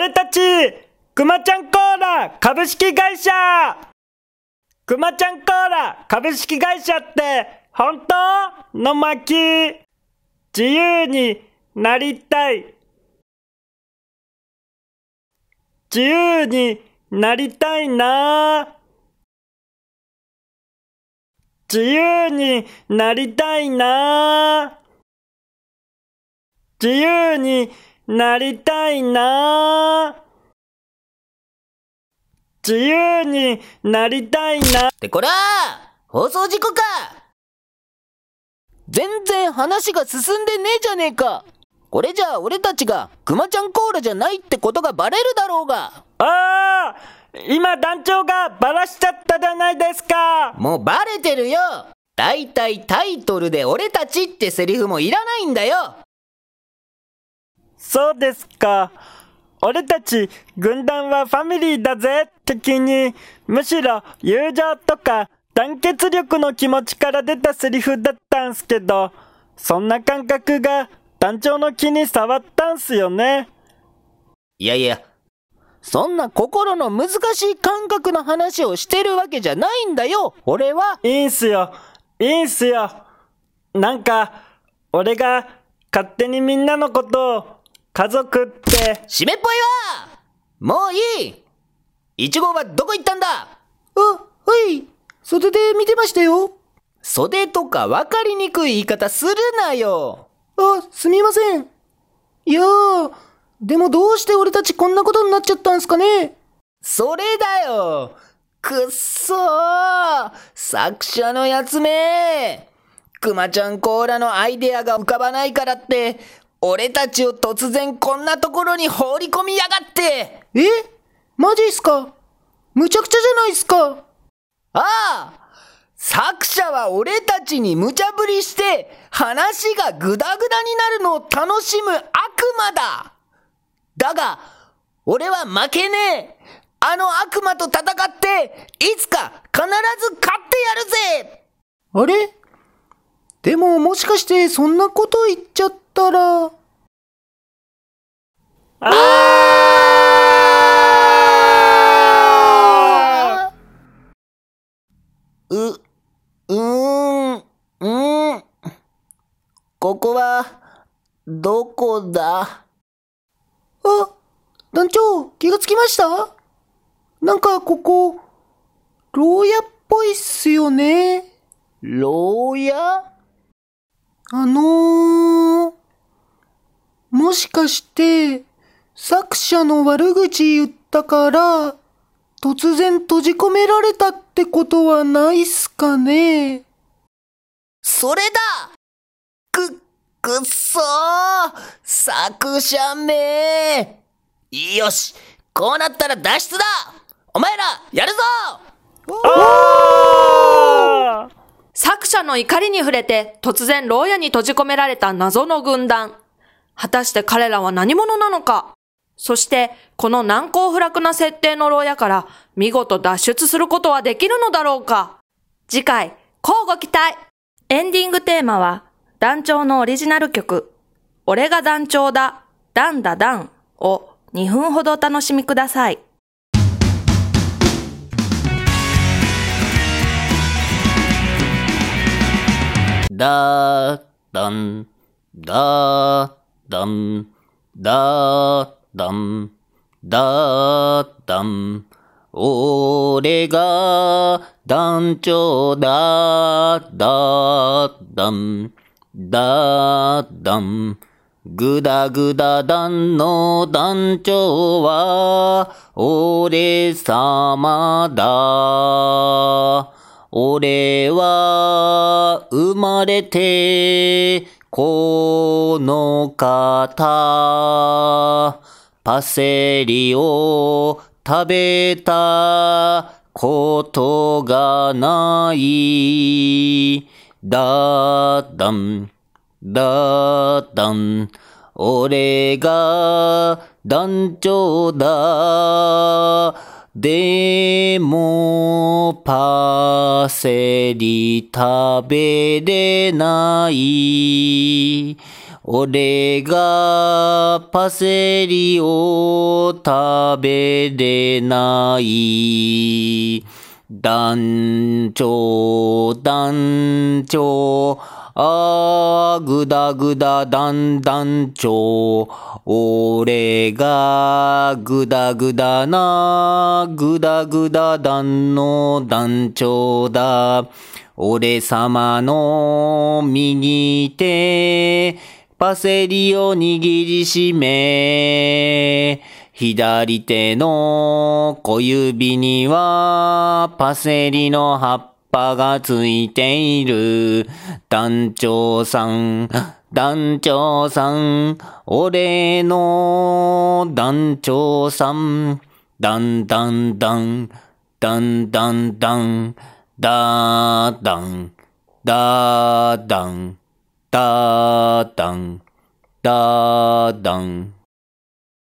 俺たち、くまちゃんコーラ株式会社。くまちゃんコーラ株式会社って、本当の巻。自由になりたい。自由になりたいな。自由になりたいな。自由になりたいな。自由になりたいな。ってこら放送事故か！全然話が進んでねえじゃねえか！これじゃあ俺たちがクマちゃんコーラじゃないってことがバレるだろうが！ああ今団長がバラしちゃったじゃないですか。もうバレてるよ！だいたいタイトルで俺たちってセリフもいらないんだよそうですか。俺たち軍団はファミリーだぜ的に、むしろ友情とか団結力の気持ちから出たセリフだったんすけど、そんな感覚が団長の気に触ったんすよね。いやいやそんな心の難しい感覚の話をしてるわけじゃないんだよ俺はいいんすよ。いいんすよ。なんか、俺が勝手にみんなのことを家族って、締めっぽいわ。もういい。イチゴはどこ行ったんだ？あ、はい。袖で見てましたよ。袖とか分かりにくい言い方するなよ。あ、すみません。いやー、でもどうして俺たちこんなことになっちゃったんすかね？それだよ。くっそー。作者のやつめくまちゃんコーラのアイデアが浮かばないからって、俺たちを突然こんなところに放り込みやがって。え？マジっすか？むちゃくちゃじゃないっすか？ああ作者は俺たちに無茶ぶりして話がグダグダになるのを楽しむ悪魔だ。だが、俺は負けねえ。あの悪魔と戦って、いつか必ず勝ってやるぜ。あれ？でももしかしてそんなこと言っちゃったら、あう、うーん、うーん。ここは、どこだ？あ、団長、気がつきました？なんかここ、牢屋っぽいっすよね。牢屋？あのー、もしかして、作者の悪口言ったから、突然閉じ込められたってことはないっすかね。それだ。く、くっそー。作者めよし。こうなったら脱出だ。お前ら、やるぞ。作者の怒りに触れて突然牢屋に閉じ込められた謎の軍団。果たして彼らは何者なのか。そして、この難攻不落な設定の牢屋から見事脱出することはできるのだろうか。次回、交互期待。エンディングテーマは、団長のオリジナル曲、俺が団長だ、ダンダダンを2分ほどお楽しみください。だー、だん、だー、だん、だー、だん、だー、だん。俺が団長だ、だ、だん、だ、だん。ぐだぐだ団の団長は、俺様だ。俺は生まれてこの方パセリを食べたことがない。だだんだだん俺が団長だ。でも、パセリ食べれない。俺がパセリを食べれない。団長、団長、あーぐだぐだ団団長。俺がぐだぐだな、ぐだぐだ団の団長だ。俺様の右手、パセリを握りしめ、左手の小指にはパセリの葉っぱぱがついている。団長さん、団長さん、俺の団長さん、だんだんだん、だんだんだん、だーだん、だーだん、だーだん、だーだん。